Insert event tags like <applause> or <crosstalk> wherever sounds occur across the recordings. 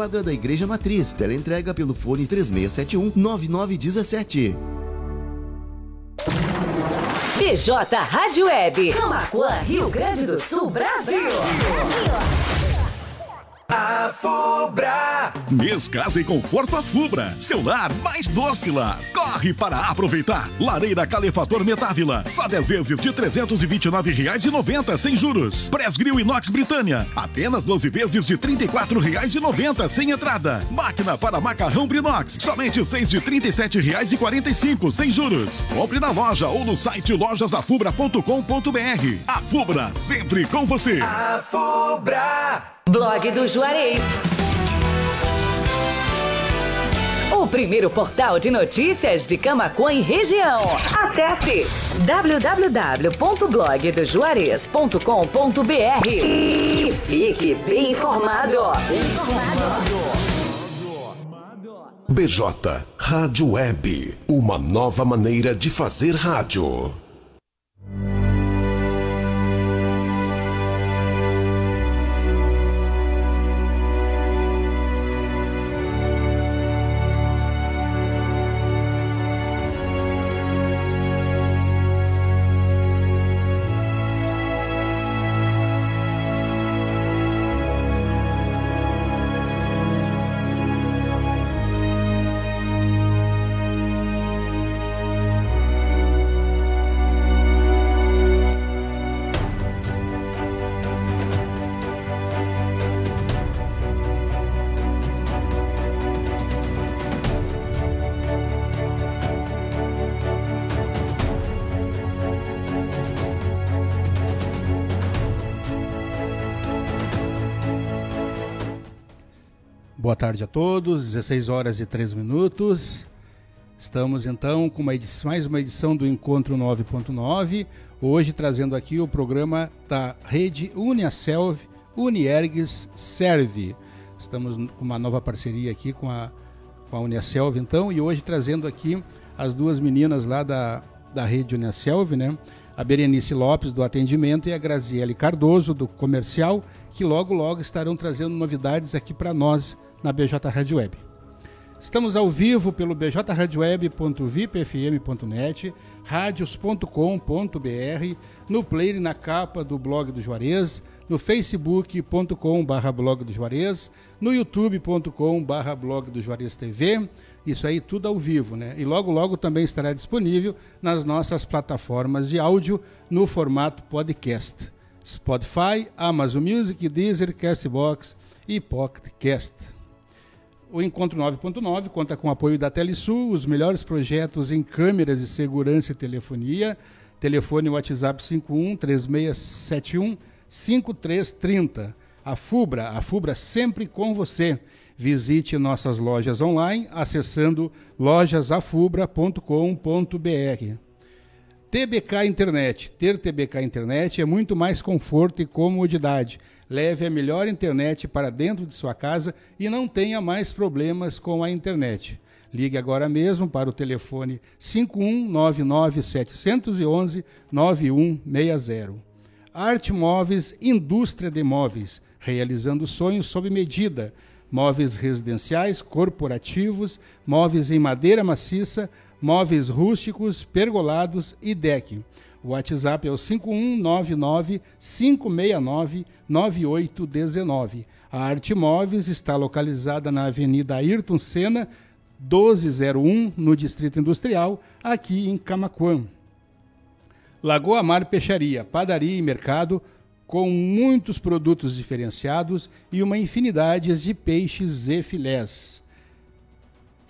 quadra da Igreja Matriz. Teleentrega pelo fone 3671 9917. PJ Rádio Web, Camacuã, Rio Grande do Sul, Brasil. A Fubra. Mês Casa e Conforto a Fubra. Seu lar mais doce lá. Corre para aproveitar. Lareira Calefator Metávila. Só 10 vezes de R$ 329,90 sem juros. Press Grill Inox Britânia. Apenas 12 vezes de R$ 34,90 sem entrada. Máquina para macarrão Brinox. Somente 6 de R$ 37,45 sem juros. Compre na loja ou no site lojasafubra.com.br. A Fubra, sempre com você. A Fubra. Blog do Juarez. O primeiro portal de notícias de Camacuã e região. Acesse www.blogdojuarez.com.br e fique bem informado. BJ Rádio Web, uma nova maneira de fazer rádio. Boa tarde a todos, 16 horas e 3 minutos. Estamos então com uma edição, mais uma edição do Encontro 9.9, hoje trazendo aqui o programa da rede Uniaselv, Uniergues Serve. Estamos com uma nova parceria aqui com a, com a Uniaselv então, e hoje trazendo aqui as duas meninas lá da, da rede Uniaselv, né? A Berenice Lopes do atendimento e a Graziele Cardoso do comercial, que logo logo estarão trazendo novidades aqui para nós na BJ Rádio Web. Estamos ao vivo pelo bjradioweb.vipfm.net, radios.com.br, no player e na capa do blog do Juarez, no facebook.com.br blog do Juarez, no youtube.com.br blog do Juarez TV, isso aí tudo ao vivo, né? E logo logo também estará disponível nas nossas plataformas de áudio no formato podcast. Spotify, Amazon Music, Deezer, Castbox e Pocket Cast. O Encontro 9.9 conta com o apoio da Telesul, os melhores projetos em câmeras de segurança e telefonia. Telefone WhatsApp 51 3671 5330. A Fubra, a Fubra sempre com você. Visite nossas lojas online acessando lojasafubra.com.br. TBK Internet. Ter TBK Internet é muito mais conforto e comodidade. Leve a melhor internet para dentro de sua casa e não tenha mais problemas com a internet. Ligue agora mesmo para o telefone 5199 711 9160. Arte Móveis, indústria de móveis, realizando sonhos sob medida. Móveis residenciais, corporativos, móveis em madeira maciça, móveis rústicos, pergolados e deck. O WhatsApp é o 5199-569-9819. A Arte Móveis está localizada na Avenida Ayrton Senna, 1201, no Distrito Industrial, aqui em Camaquã. Lagoa Mar Peixaria, padaria e mercado com muitos produtos diferenciados e uma infinidade de peixes e filés.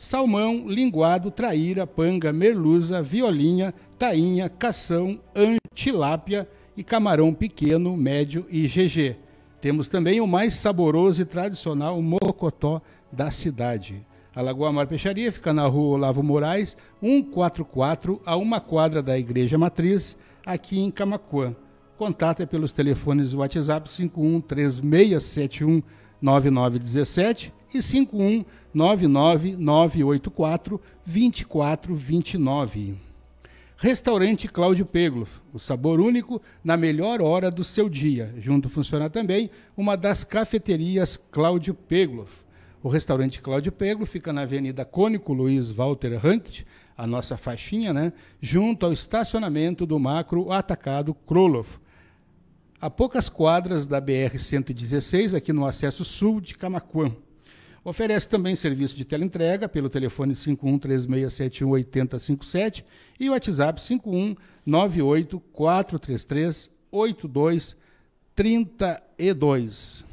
Salmão, linguado, traíra, panga, merluza, violinha, tainha, cação, antilápia e camarão pequeno, médio e GG. Temos também o mais saboroso e tradicional mocotó da cidade. A Lagoa Mar Peixaria fica na rua Olavo Moraes, 144, a uma quadra da Igreja Matriz, aqui em Camacuã. Contato é pelos telefones WhatsApp 513671 9917 e 5199984 2429. Restaurante Cláudio Peglo, o sabor único na melhor hora do seu dia. Junto funciona também uma das cafeterias Cláudio Peglo. O restaurante Cláudio Peglo fica na Avenida Cônico Luiz Walter Rankt, a nossa faixinha, né? Junto ao estacionamento do Macro Atacado Kroloff a poucas quadras da BR-116, aqui no acesso sul de Camacuã. Oferece também serviço de teleentrega pelo telefone 5136718057 e o WhatsApp 5198438232.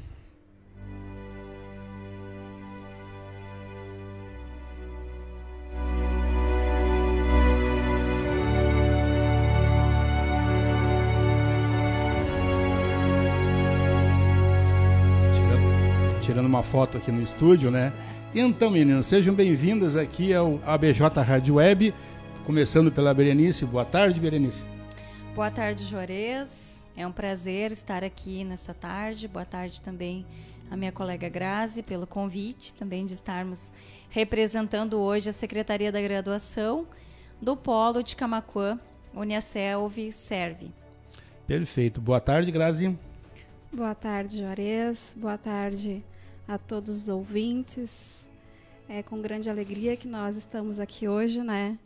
Tirando uma foto aqui no estúdio, né? Então, meninas, sejam bem-vindas aqui ao ABJ Rádio Web, começando pela Berenice. Boa tarde, Berenice. Boa tarde, Juarez. É um prazer estar aqui nesta tarde. Boa tarde também a minha colega Grazi pelo convite também de estarmos representando hoje a Secretaria da Graduação do Polo de Camacuã, Uniaselv Serve. Perfeito. Boa tarde, Grazi. Boa tarde, Juarez. Boa tarde, a todos os ouvintes. É com grande alegria que nós estamos aqui hoje, né,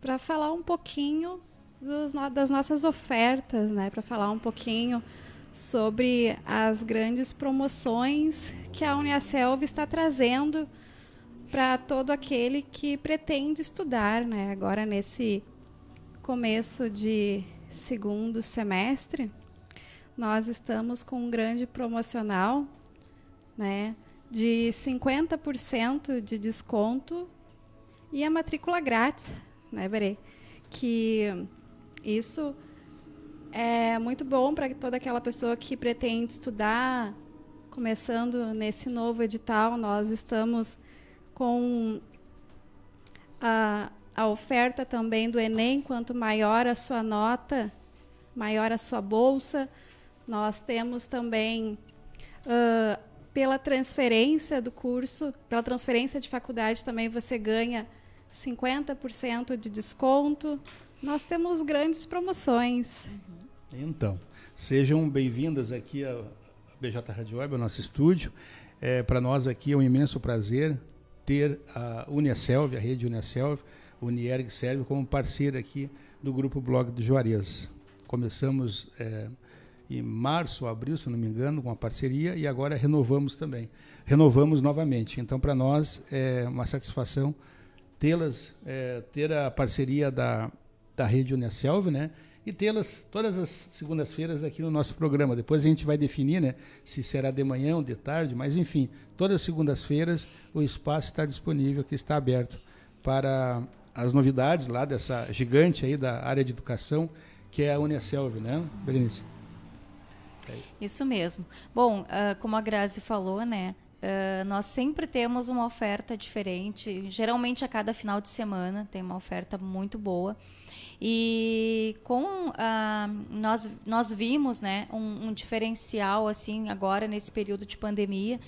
para falar um pouquinho dos, das nossas ofertas, né, para falar um pouquinho sobre as grandes promoções que a Uniaselv está trazendo para todo aquele que pretende estudar, né, agora nesse começo de segundo semestre. Nós estamos com um grande promocional né, de 50% de desconto e a matrícula grátis, né, Berê? Que isso é muito bom para toda aquela pessoa que pretende estudar, começando nesse novo edital, nós estamos com a, a oferta também do Enem, quanto maior a sua nota, maior a sua bolsa. Nós temos também pela transferência do curso, pela transferência de faculdade também você ganha 50% de desconto. Nós temos grandes promoções. Então, sejam bem-vindas aqui ao BJ Rádio Web, ao nosso estúdio. É, Para nós aqui é um imenso prazer ter a Uniaselv, a rede Uniaselv, Unierg Serve, como parceira aqui do Grupo Blog do Juarez. Começamos... É, em março, abril, se não me engano, com a parceria e agora renovamos também. Renovamos novamente. Então, para nós é uma satisfação tê-las, é, ter a parceria da, da Rede Unicelv, né? E tê-las todas as segundas-feiras aqui no nosso programa. Depois a gente vai definir, né? Se será de manhã ou de tarde, mas enfim, todas as segundas-feiras o espaço está disponível, que está aberto para as novidades lá dessa gigante aí da área de educação, que é a Unicelv, né, Berenice? Isso mesmo. Bom, uh, como a Grazi falou, né? Uh, nós sempre temos uma oferta diferente, geralmente a cada final de semana tem uma oferta muito boa. E com uh, nós, nós vimos né, um, um, diferencial assim agora nesse período de pandemia,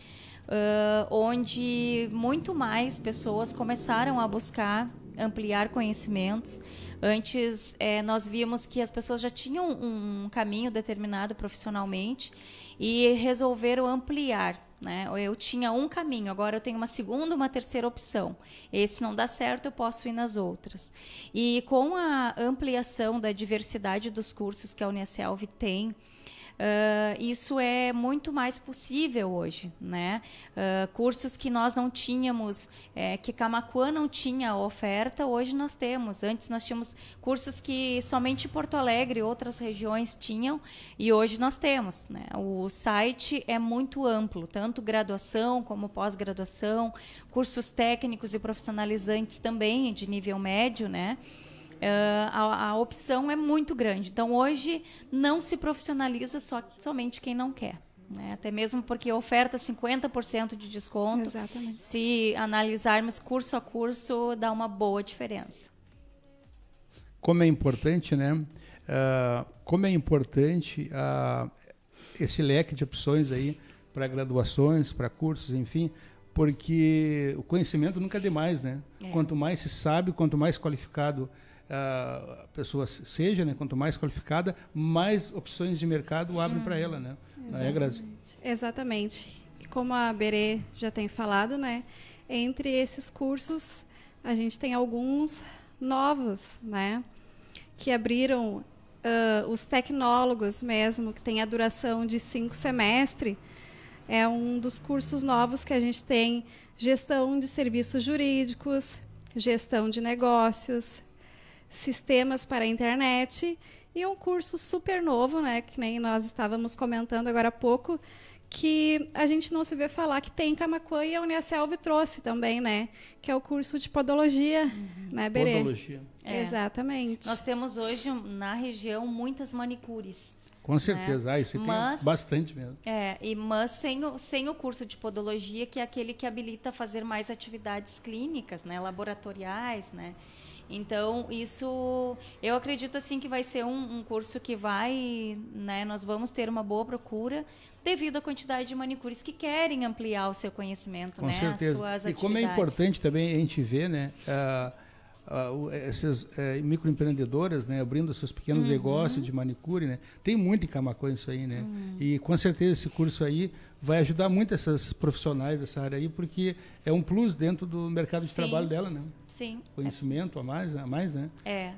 uh, onde muito mais pessoas começaram a buscar ampliar conhecimentos. Antes, é, nós víamos que as pessoas já tinham um caminho determinado profissionalmente e resolveram ampliar. Né? Eu tinha um caminho, agora eu tenho uma segunda, uma terceira opção. Esse não dá certo, eu posso ir nas outras. E com a ampliação da diversidade dos cursos que a Unicelv tem, Uh, isso é muito mais possível hoje, né? Uh, cursos que nós não tínhamos, é, que Camacuã não tinha oferta, hoje nós temos. Antes nós tínhamos cursos que somente Porto Alegre e outras regiões tinham, e hoje nós temos. Né? O site é muito amplo, tanto graduação como pós-graduação, cursos técnicos e profissionalizantes também de nível médio, né? Uh, a, a, opção é muito grande. Então, hoje, não se profissionaliza só, somente quem não quer. Né? Até mesmo porque oferta 50% de desconto. Exatamente. Se analisarmos curso a curso, dá uma boa diferença. Como é importante, né? Uh, como é importante uh, esse leque de opções aí para graduações, para cursos, enfim, porque o conhecimento nunca é demais, né? É. Quanto mais se sabe, quanto mais qualificado a pessoa seja, né, quanto mais qualificada, mais opções de mercado abrem para ela, né? Exatamente. É? Exatamente. E como a Berê já tem falado, né, entre esses cursos a gente tem alguns novos, né, que abriram uh, os tecnólogos mesmo, que tem a duração de cinco semestres. É um dos cursos novos que a gente tem gestão de serviços jurídicos, gestão de negócios, sistemas para a internet e um curso super novo, né, que nem nós estávamos comentando agora há pouco, que a gente não se vê falar que tem em Camacuã e a Uniaselv trouxe também, né? Que é o curso de podologia, uhum. né, Berê? Podologia. É. Exatamente. Nós temos hoje na região muitas manicures. Com certeza, né? ah, isso mas, tem bastante mesmo. É, e, mas sem o, sem o curso de podologia, que é aquele que habilita a fazer mais atividades clínicas, né, laboratoriais, né? Então, isso eu acredito assim que vai ser um, um, curso que vai, né, nós vamos ter uma boa procura devido à quantidade de manicures que querem ampliar o seu conhecimento, Com né, certeza. as suas e como é importante também a gente ver, né, uh, uh, essas uh, microempreendedoras, né, abrindo seus pequenos uhum. negócios de manicure, né, tem muito em Camacuã isso aí, né, uhum. e com certeza esse curso aí vai ajudar muito essas profissionais dessa área aí, porque é um plus dentro do mercado Sim. de trabalho dela, né? Sim. Conhecimento a mais, a mais, né? É.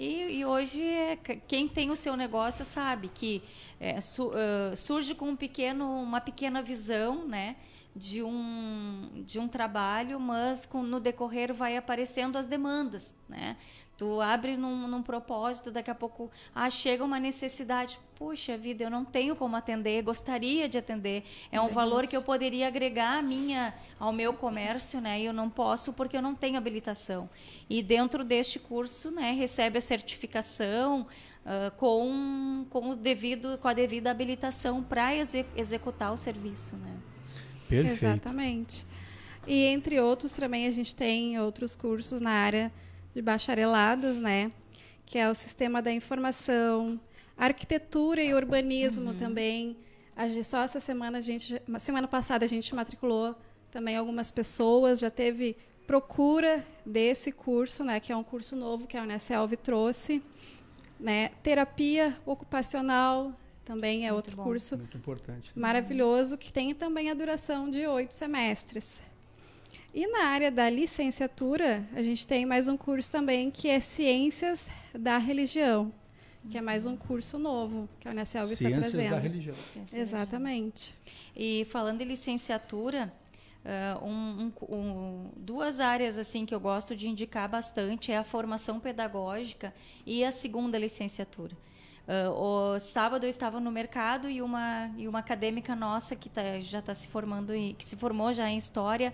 E, e hoje é, quem tem o seu negócio sabe que é, su, uh, surge com um pequeno, uma pequena visão, né? de um, de um trabalho, mas com, no decorrer vai aparecendo as demandas, né? Tu abre num, num, propósito, daqui a pouco ah, chega uma necessidade. Puxa vida, eu não tenho como atender, gostaria de atender. É um valor que eu poderia agregar à minha, ao meu comércio, né? E eu não posso porque eu não tenho habilitação. E dentro deste curso, né, recebe a certificação uh, com, com, o devido, com a devida habilitação para exec executar o serviço, né? Perfeito. Exatamente. E entre outros também a gente tem outros cursos na área de bacharelados, né? Que é o sistema da informação, arquitetura e urbanismo uhum. também. Só essa semana a gente, semana passada a gente matriculou também algumas pessoas, já teve procura desse curso, né? Que é um curso novo que a Uneselv trouxe, né? Terapia ocupacional também é Muito outro bom. curso Muito importante. maravilhoso que tem também a duração de oito semestres. E na área da licenciatura, a gente tem mais um curso também que é Ciências da Religião, que é mais um curso novo que a Unicel está trazendo. Ciências da Religião. Exatamente. E falando em licenciatura, uh, um, um, um, duas áreas assim que eu gosto de indicar bastante é a formação pedagógica e a segunda licenciatura. Uh, o sábado eu estava no mercado e uma, e uma acadêmica nossa que tá, já está se formando, em, que se formou já em História,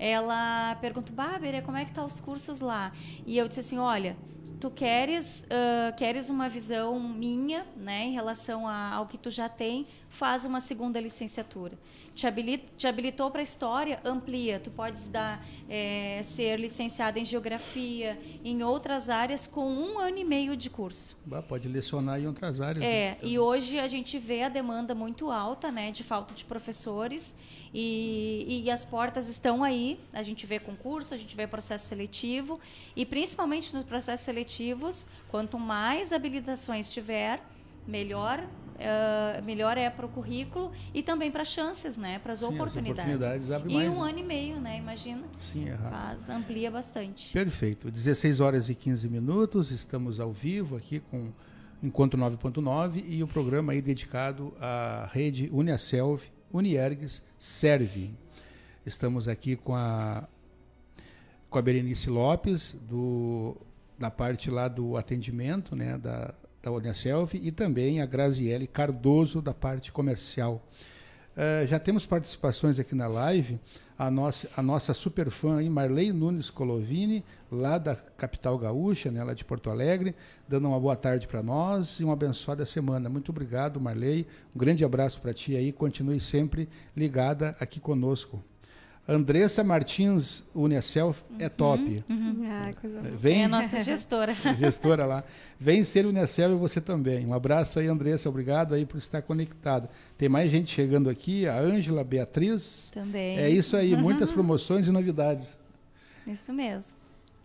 ela perguntou, Bárbara, como é que tá os cursos lá? E eu disse assim, olha, tu queres, uh, queres uma visão minha, né, em relação a, ao que tu já tem, faz uma segunda licenciatura. Te, habilita, te habilitou para história, amplia. Tu podes dar, é, ser licenciada em geografia, em outras áreas, com um ano e meio de curso. Bah, pode lecionar em outras áreas. É, né? e hoje a gente vê a demanda muito alta, né, de falta de professores. E, e, as portas estão aí. A gente vê concurso, a gente vê processo seletivo. E principalmente nos processos seletivos, quanto mais habilitações tiver, melhor. Uh, melhor é para o currículo e também para chances, né? Para as oportunidades. oportunidades abre e mais, um né? ano e meio, né? Imagina. Sim, é rápido. Faz, amplia bastante. Perfeito. 16 horas e 15 minutos, estamos ao vivo aqui com Encontro 9.9 e o programa aí dedicado à rede Uniaselv, Uniergues, Serve. Estamos aqui com a com a Berenice Lopes do da parte lá do atendimento, né, da da Uniaselv e também a Graziele Cardoso da parte comercial. Uh, já temos participações aqui na live a nossa, a nossa super fã aí, Marley Nunes Colovini, lá da capital gaúcha, né, lá de Porto Alegre, dando uma boa tarde para nós e uma abençoada semana. Muito obrigado, Marley. Um grande abraço para ti aí. Continue sempre ligada aqui conosco. Andressa Martins Unicel é uhum, top. Uhum. Ah, Vem, é a nossa gestora. <laughs> gestora lá. Vem ser Unicel e você também. Um abraço aí, Andressa. Obrigado aí por estar conectado. Tem mais gente chegando aqui. A Ângela Beatriz. Também. É isso aí. Muitas promoções e novidades. Isso mesmo.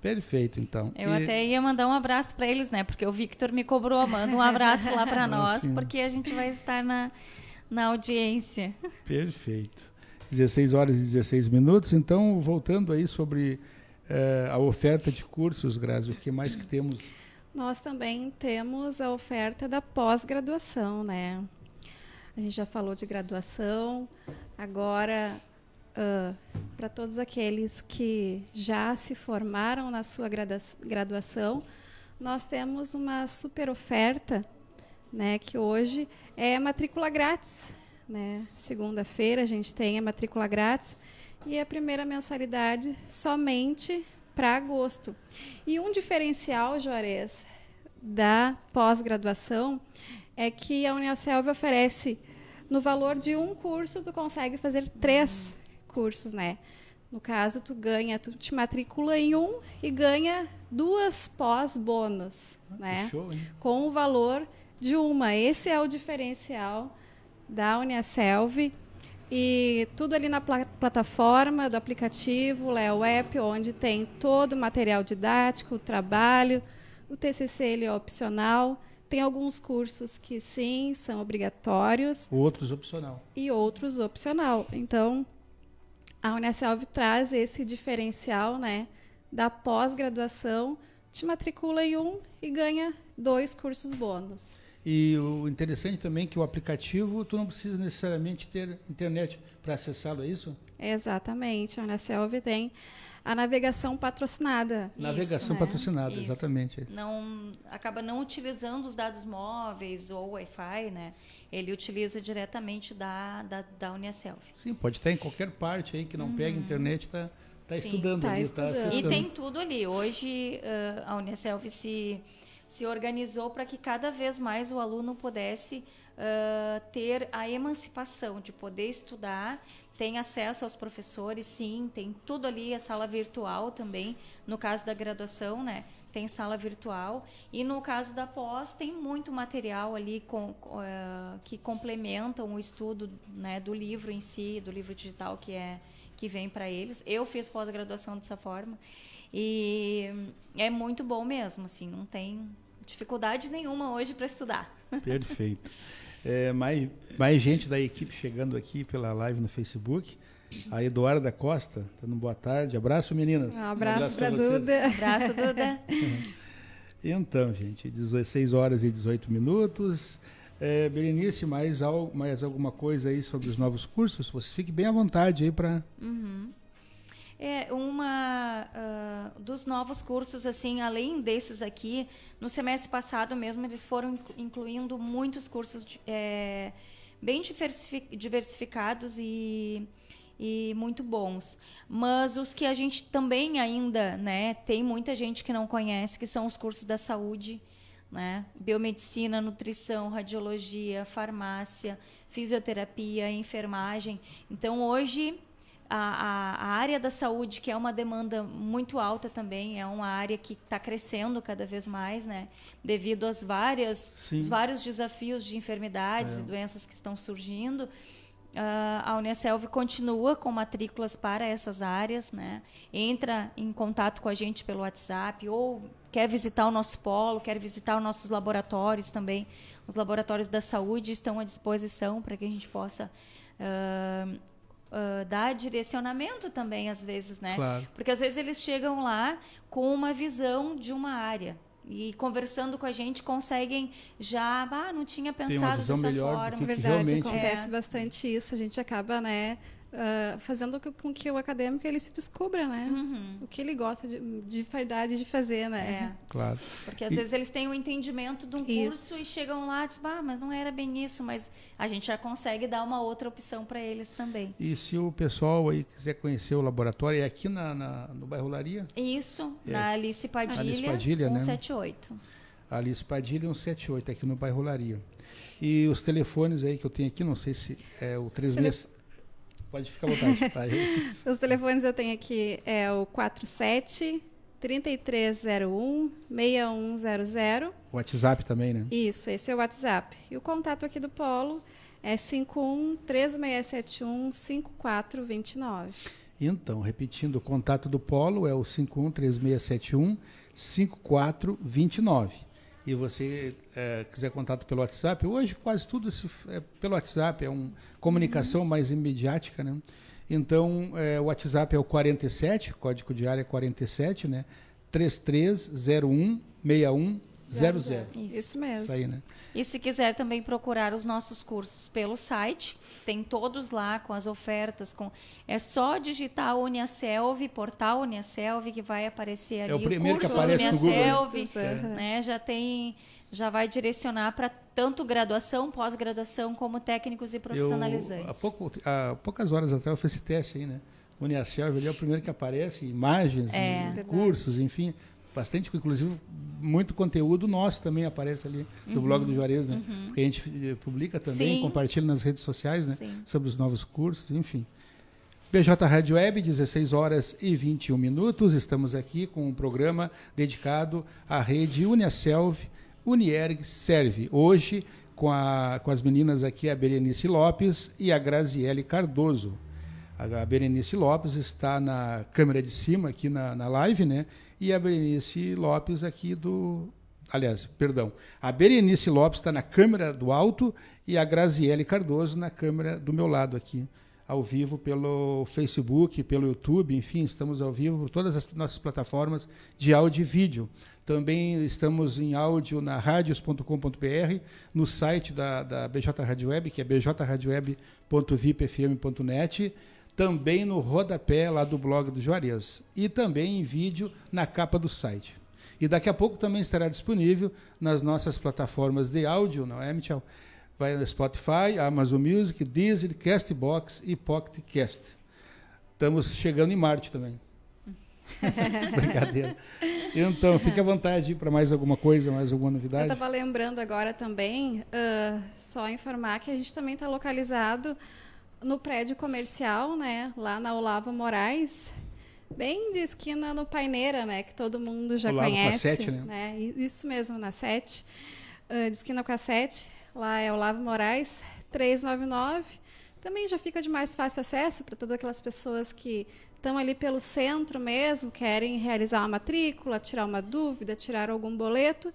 Perfeito, então. Eu e... até ia mandar um abraço para eles, né? Porque o Victor me cobrou. Manda um abraço lá para nós, porque a gente vai estar na, na audiência. Perfeito. 16 horas e 16 minutos. Então, voltando aí sobre eh, a oferta de cursos, Grazi, o que mais que temos? Nós também temos a oferta da pós-graduação, né? A gente já falou de graduação, agora uh, para todos aqueles que já se formaram na sua graduação, nós temos uma super oferta, né? Que hoje é matrícula grátis. Né? Segunda-feira a gente tem a matrícula grátis e a primeira mensalidade somente para agosto. E um diferencial, Juarez, da pós-graduação é que a Unicelv oferece no valor de um curso tu consegue fazer três cursos, né? No caso, tu ganha, tu te matricula em um e ganha duas pós-bônus, ah, né? Show, Com o valor de uma. Esse é o diferencial da Uniaselv e tudo ali na pl plataforma do aplicativo Leo App, onde tem todo o material didático, o trabalho, o TCC ele é opcional. Tem alguns cursos que sim, são obrigatórios. Outros opcional. E outros opcional. Então, a Uniaselv traz esse diferencial, né, da pós-graduação, te matricula em um e ganha dois cursos bônus. E o interessante também é que o aplicativo, tu não precisa necessariamente ter internet para acessá-lo, é isso? Exatamente. A Unacelv tem a navegação patrocinada. Navegação isso, né? patrocinada, isso. exatamente. Não acaba não utilizando os dados móveis ou Wi-Fi, né? Ele utiliza diretamente da da, da Unicelv. Sim, pode estar em qualquer parte aí que não uhum. pega internet, está tá estudando tá ali, está acessando. E tem tudo ali. Hoje uh, a Unicelv se se organizou para que cada vez mais o aluno pudesse uh, ter a emancipação de poder estudar, tem acesso aos professores, sim, tem tudo ali, a sala virtual também, no caso da graduação, né? Tem sala virtual. E no caso da pós, tem muito material ali com, uh, que complementam o estudo né, do livro em si, do livro digital que é que vem para eles. Eu fiz pós-graduação dessa forma. E é muito bom mesmo, assim, não tem dificuldade nenhuma hoje para estudar. <laughs> Perfeito. É, mais, mais gente da equipe chegando aqui pela live no Facebook. A Eduarda Costa, dando boa tarde. Abraço, meninas. Um abraço, um abraço para Duda. Abraço, Duda. <laughs> então, gente, 16 horas e 18 minutos. É, Berenice, mais, algo, mais alguma coisa aí sobre os novos cursos? Você fique bem à vontade aí para. Uhum. É uma uh, dos novos cursos, assim, além desses aqui, no semestre passado mesmo eles foram incluindo muitos cursos de, é, bem diversificados e, e muito bons. Mas os que a gente também ainda, né, tem muita gente que não conhece, que são os cursos da saúde, né, biomedicina, nutrição, radiologia, farmácia, fisioterapia, enfermagem. Então hoje a, a, área da saúde, que é uma demanda muito alta também, é uma área que está crescendo cada vez mais, né? Devido aos várias, os vários desafios de enfermidades é. e doenças que estão surgindo. Uh, a Unicelv continua com matrículas para essas áreas, né? Entra em contato com a gente pelo WhatsApp ou quer visitar o nosso polo, quer visitar os nossos laboratórios também. Os laboratórios da saúde estão à disposição para que a gente possa uh, uh, dar direcionamento também, às vezes, né? Claro. Porque às vezes eles chegam lá com uma visão de uma área. e conversando com a gente conseguem já, ah, não tinha Tem uma pensado visão dessa melhor do forma. que- Verdade, realmente- acontece É. bastante isso. A gente acaba, né, ah, fazendo com- que o acadêmico ele se descubra, né? Uhum. O que ele gosta de, de verdade de fazer, né? É, Claro. porque às E- vezes eles têm o entendimento de um Isso. curso e chegam lá e dizem, ah, mas não era bem isso, mas a gente já consegue dar uma outra opção para eles também. E se o pessoal aí quiser conhecer o laboratório, é aqui na, na- no bairro Laria? Isso, É. na Alice Padilha, Alice Padilha, né? 178. Alice Padilha 178, aqui no bairro Laria. E os telefones aí que eu tenho aqui, não sei se é o 36... Pode ficar à vontade. <laughs> tá? Os telefones eu tenho aqui é o 47 3301 6100. O WhatsApp também, né? Isso, esse é o WhatsApp. E o contato aqui do Polo é 51 3671 5429. Então, repetindo, o contato do Polo é o 513671 5429. E você eh, quiser contato pelo WhatsApp, hoje quase tudo se, é pelo WhatsApp, é uma comunicação mais imediática, né? Então, eh, o WhatsApp é o 47, código de área é 47, né? 3301 6100. Isso. Isso mesmo. Isso aí, né? E se quiser também procurar os nossos cursos pelo site, tem todos lá com as ofertas. Com... É só digitar Uniaselv, portal Uniaselv, que vai aparecer ali É o primeiro que cursos aparece no Google. Uniaselv, Cursos, aham. né? Já tem, já vai direcionar para tanto graduação, pós-graduação, como técnicos e profissionalizantes. Eu, há, pouco, há poucas horas atrás eu fiz esse teste aí, né? Uniaselv ali é o primeiro que aparece, imagens, É. e cursos, enfim, bastante, inclusive muito conteúdo nosso também aparece ali no blog do Juarez, né? Porque a gente eh, publica também, Uhum. Sim. compartilha nas redes sociais, né? Sim. Sobre os novos cursos, enfim. BJ Rádio Web, 16 horas e 21 minutos. Estamos aqui com um programa dedicado à rede Uniaselv, Unierg Serve. Hoje, com, a, com as meninas aqui, a Berenice Lopes e a Graziele Cardoso. A, a Berenice Lopes está na câmera de cima, aqui na, na live, né? E a Berenice Lopes aqui do. Aliás, perdão. A Berenice Lopes está na câmera do alto e a Graziele Cardoso na câmera do meu lado aqui ao vivo pelo Facebook, pelo YouTube, enfim, estamos ao vivo por todas as nossas plataformas de áudio e vídeo. Também estamos em áudio na radios.com.br, no site da, da BJ Rádio Web, que é bjradioweb.vipfm.net, também no rodapé lá do blog do Juarez e também em vídeo na capa do site. E daqui a pouco também estará disponível nas nossas plataformas de áudio, não é, Michel? Vai no Spotify, Amazon Music, Deezer, Castbox e Pocket Cast. Estamos chegando em Marte também. <laughs> Brincadeira. Então, fique à vontade para mais alguma coisa, mais alguma Eu novidade. estava lembrando agora também, ah, só informar que a gente também está localizado no prédio comercial, né? Lá na Olavo Moraes, bem de esquina no Paineira, né? Que todo mundo já Olavo com a conhece. sete, né? I- Isso mesmo, na 7. de esquina com a 7. Lá é Olavo Moraes, 399. Também já fica de mais fácil acesso para todas aquelas pessoas que estão ali pelo centro mesmo, querem realizar uma matrícula, tirar uma dúvida, tirar algum boleto.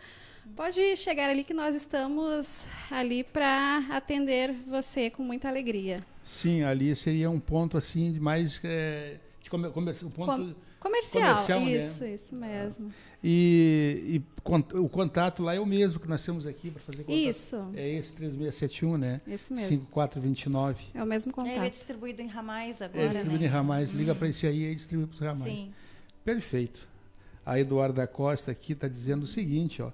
Pode chegar ali que nós estamos ali para atender você com muita alegria. Sim, ali seria um ponto assim de mais é, de comer, comerci- um ponto Com- comercial, comercial, né? isso, isso mesmo. e, e con- o contato lá é o mesmo que nós temos aqui para fazer contato. Isso. É esse 3671, né? Esse mesmo. 5429. É o mesmo Ele é contato. distribuído em ramais agora. É distribuído em né? ramais. Liga para esse aí e distribui para os ramais. Sim. Perfeito. A Eduarda Costa aqui está dizendo o seguinte, ó.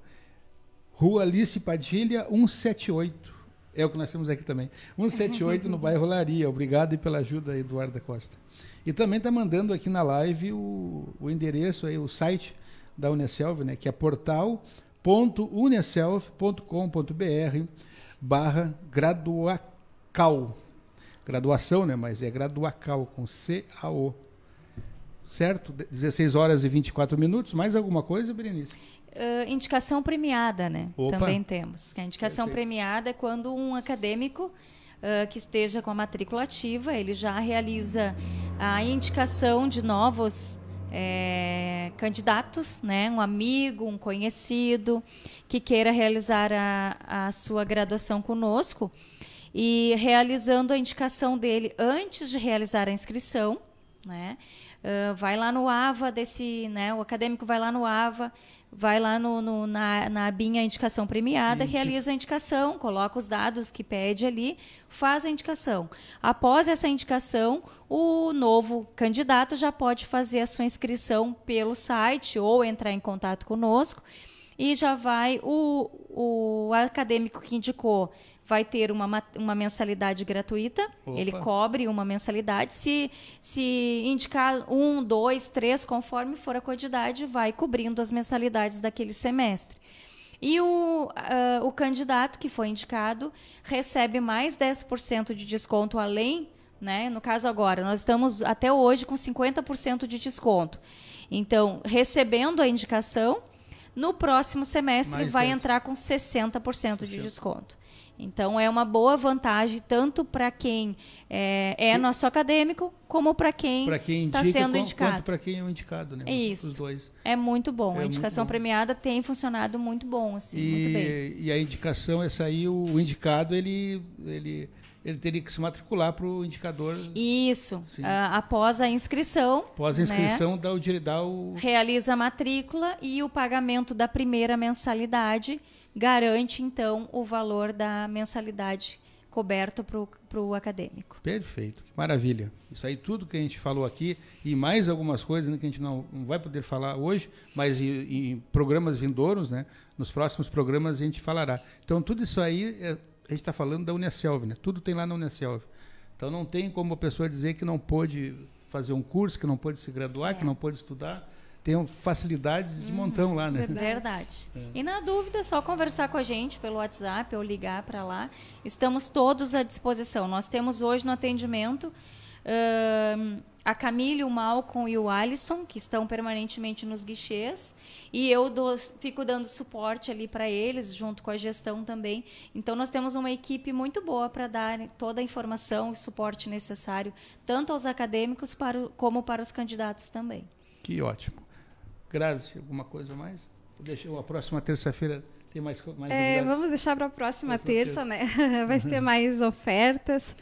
Rua Alice Padilha 178. É o que nós temos aqui também. 178 no bairro Laria. Obrigado pela ajuda, Eduarda Costa. E também está mandando aqui na live o, o endereço aí, o site da Unicelv, né, que é portal.unicelv.com.br barra graduacal. Graduação, né, mas é graduacal com C-A-O. Certo? 16 horas e 24 minutos. Mais alguma coisa, Berenice? Ah, indicação premiada, né? Opa. Também temos. Que a indicação Perfeito. premiada é quando um acadêmico ah, que esteja com a matrícula ativa, ele já realiza a indicação de novos eh, candidatos, né? Um amigo, um conhecido que queira realizar a, a sua graduação conosco e realizando a indicação dele antes de realizar a inscrição, né? Ah, vai lá no AVA desse, né? O acadêmico vai lá no AVA, vai lá no, no, na, na abinha indicação premiada, realiza a indicação, coloca os dados que pede ali, faz a indicação. Após essa indicação, o novo candidato já pode fazer a sua inscrição pelo site ou entrar em contato conosco e já vai o, o acadêmico que indicou vai ter uma, uma mensalidade gratuita. Opa. Ele cobre uma mensalidade. Se, se indicar um, dois, três, conforme for a quantidade, vai cobrindo as mensalidades daquele semestre. E o, uh, o candidato que foi indicado recebe mais 10% de desconto além, né? No caso agora, nós estamos até hoje com 50% de desconto. Então, recebendo a indicação, no próximo semestre mais vai 10. entrar com 60%, 60% de desconto. Então, é uma boa vantagem tanto para quem é, é nosso acadêmico, como para quem está sendo indicado. para quem é o indicado, né? Isso. Os dois. É muito bom. É a indicação premiada tem funcionado muito bom, assim, e, muito bem. E a indicação, essa aí, o indicado, ele, ele, ele teria que se matricular para o indicador. Isso. Uh, após a inscrição. Após a inscrição, né? dá, o, dá o. Realiza a matrícula e o pagamento da primeira mensalidade garante, então, o valor da mensalidade coberto para o acadêmico. Perfeito, que maravilha. Isso aí tudo que a gente falou aqui e mais algumas coisas né, que a gente não, não, vai poder falar hoje, mas em, em, programas vindouros, né, nos próximos programas a gente falará. Então tudo isso aí é, a gente está falando da Unicelv, né? Tudo tem lá na Unicelv. Então não tem como a pessoa dizer que não pôde fazer um curso, que não pôde se graduar, é. que não pôde estudar tem facilidades de montão lá, né? Verdade. Verdade. É. E na dúvida, é só conversar com a gente pelo WhatsApp ou ligar para lá. Estamos todos à disposição. Nós temos hoje no atendimento uh, a Camille, o Malcolm e o Alisson, que estão permanentemente nos guichês. E eu dou, fico dando suporte ali para eles, junto com a gestão também. Então, nós temos uma equipe muito boa para dar toda a informação e suporte necessário, tanto aos acadêmicos para, como para os candidatos também. Que ótimo. Grazi, alguma coisa mais? Deixa, a próxima terça-feira tem mais, mais é, Vamos deixar para a próxima, próxima terça, terça, né? <laughs> Vai ter mais ofertas.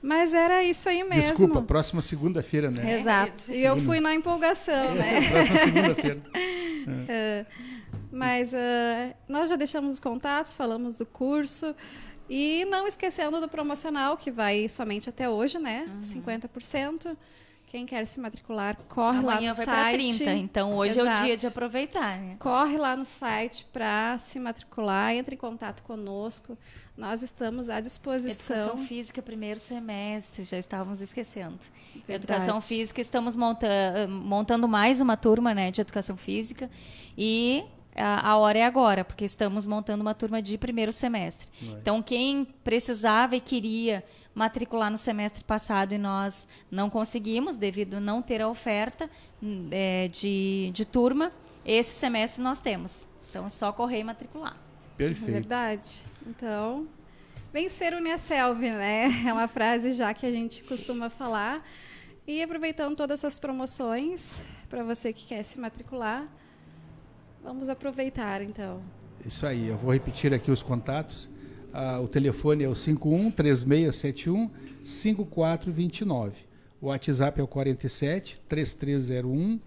Mas era isso aí mesmo. Desculpa, próxima segunda-feira, né? Exato. É e eu fui na empolgação, né? próxima segunda-feira. <laughs> É. Mas uh, nós já deixamos os contatos, falamos do curso. E não esquecendo do promocional, que vai somente até hoje, né? Uhum. 50%. Quem quer se matricular, corre Amanhã lá no vai site. 30, então hoje Exato. é o dia de aproveitar. Né? Corre lá no site para se matricular, entre em contato conosco. Nós estamos à disposição. Educação física, primeiro semestre, já estávamos esquecendo. Verdade. Educação física, estamos monta montando mais uma turma né, de educação física. E a, a, hora é agora, porque estamos montando uma turma de primeiro semestre. Então, quem precisava e queria matricular no semestre passado e nós não conseguimos, devido a não ter a oferta é, de, de turma, esse semestre nós temos. Então, é só correr e matricular. Perfeito. Verdade. Então, vencer o Uniaselv, né? <laughs> É uma frase já que a gente costuma falar. E aproveitando todas essas promoções, para você que quer se matricular, vamos aproveitar então. Isso aí, eu vou repetir aqui os contatos. Ah, o telefone é o 51 3671 5429. O WhatsApp é o 47 3301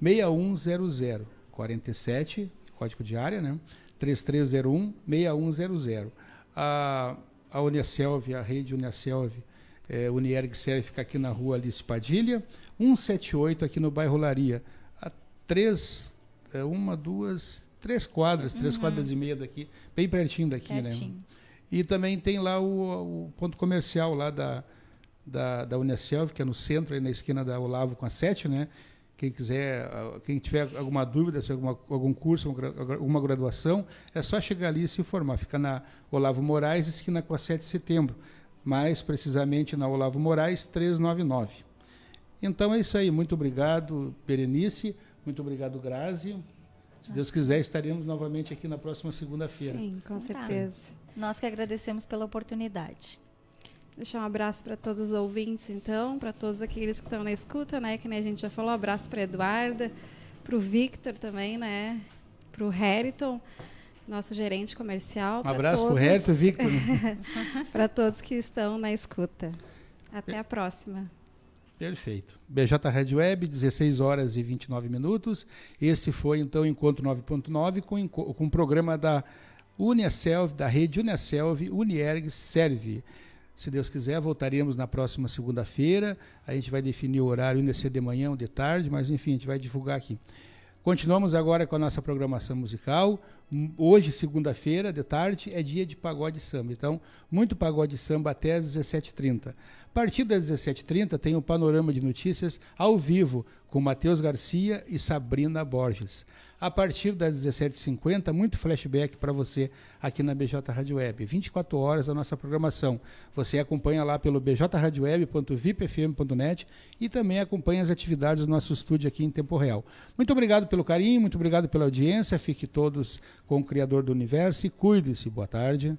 6100. 47, código de área, né? 3301 6100. A, a Unicelv, a rede Unicelv, é, Unierg Serve fica aqui na rua Alice Padilha, 178 aqui no bairro Laria. A três, é, uma, duas, três quadras, três uhum. quadras e meia daqui, bem pertinho daqui, né? pertinho. né? E também tem lá o, o ponto comercial lá da, da, da Unicelv, que é no centro, aí na esquina da Olavo com a 7, né? Quem quiser, ah, quem tiver alguma dúvida sobre alguma, algum curso, alguma graduação, é só chegar ali e se informar. Fica na Olavo Moraes, esquina com a 7 de setembro. Mais precisamente na Olavo Moraes, 399. Então é isso aí. Muito obrigado, Berenice. Muito obrigado, Grazi. Se Deus quiser, estaremos novamente aqui na próxima segunda-feira. Sim, com então tá. certeza. Nós que agradecemos pela oportunidade. Deixar um abraço para todos os ouvintes, então, para todos aqueles que estão na escuta, né? Que nem a gente já falou, um abraço para Eduarda, para o Victor também, né? Para o Heriton, nosso gerente comercial. Um abraço para o Heriton, Victor. <laughs> para todos que estão na escuta. Até a próxima. Perfeito. BJ Red Web, 16 horas e 29 minutos. Esse foi então o Encontro 9.9 com, com o programa da Uniaselv, da rede Uniaselv, Unierg Serve. Se Deus quiser, voltaremos na próxima segunda-feira. A gente vai definir o horário, ainda ser de manhã ou de tarde, mas enfim, a gente vai divulgar aqui. Continuamos agora com a nossa programação musical. Hoje, segunda-feira, de tarde, é dia de pagode samba. Então, muito pagode samba até às 17h30. A partir das 17h30 tem o um panorama de notícias ao vivo com Matheus Garcia e Sabrina Borges a partir das 17h50, muito flashback para você aqui na BJ Rádio Web. 24 horas a nossa programação. Você acompanha lá pelo bjradioweb.vipfm.net e também acompanha as atividades do nosso estúdio aqui em tempo real. Muito obrigado pelo carinho, muito obrigado pela audiência. Fique todos com o Criador do Universo e cuide-se. Boa tarde.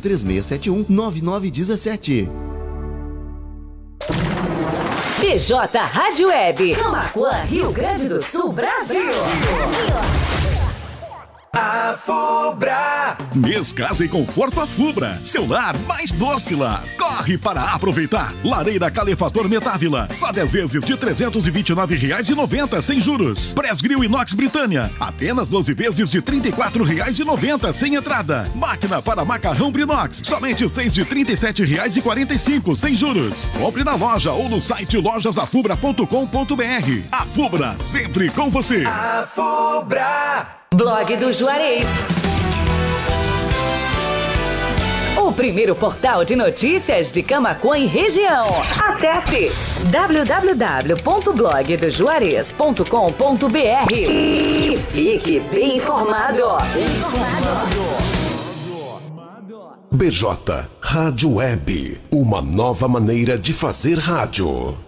3671 9917. PJ Rádio Web, Camacuã, Rio Grande do Sul, Brasil. Brasil. A Fubra. Mês Casa e Conforto a Fubra. Seu lar mais doce lá. Corre para aproveitar. Lareira Calefator Metávila. Só 10 vezes de R$ 329,90 sem juros. Press Grill Inox Britânia. Apenas 12 vezes de R$ 34,90 sem entrada. Máquina para macarrão Brinox. Somente 6 de R$ 37,45 sem juros. Compre na loja ou no site lojasafubra.com.br. A Fubra, sempre com você. A Fubra. Blog do Juarez. O primeiro portal de notícias de Camacuã e região. Acesse www.blogdojuarez.com.br e fique bem informado. Bem informado. BJ Rádio Web, uma nova maneira de fazer rádio.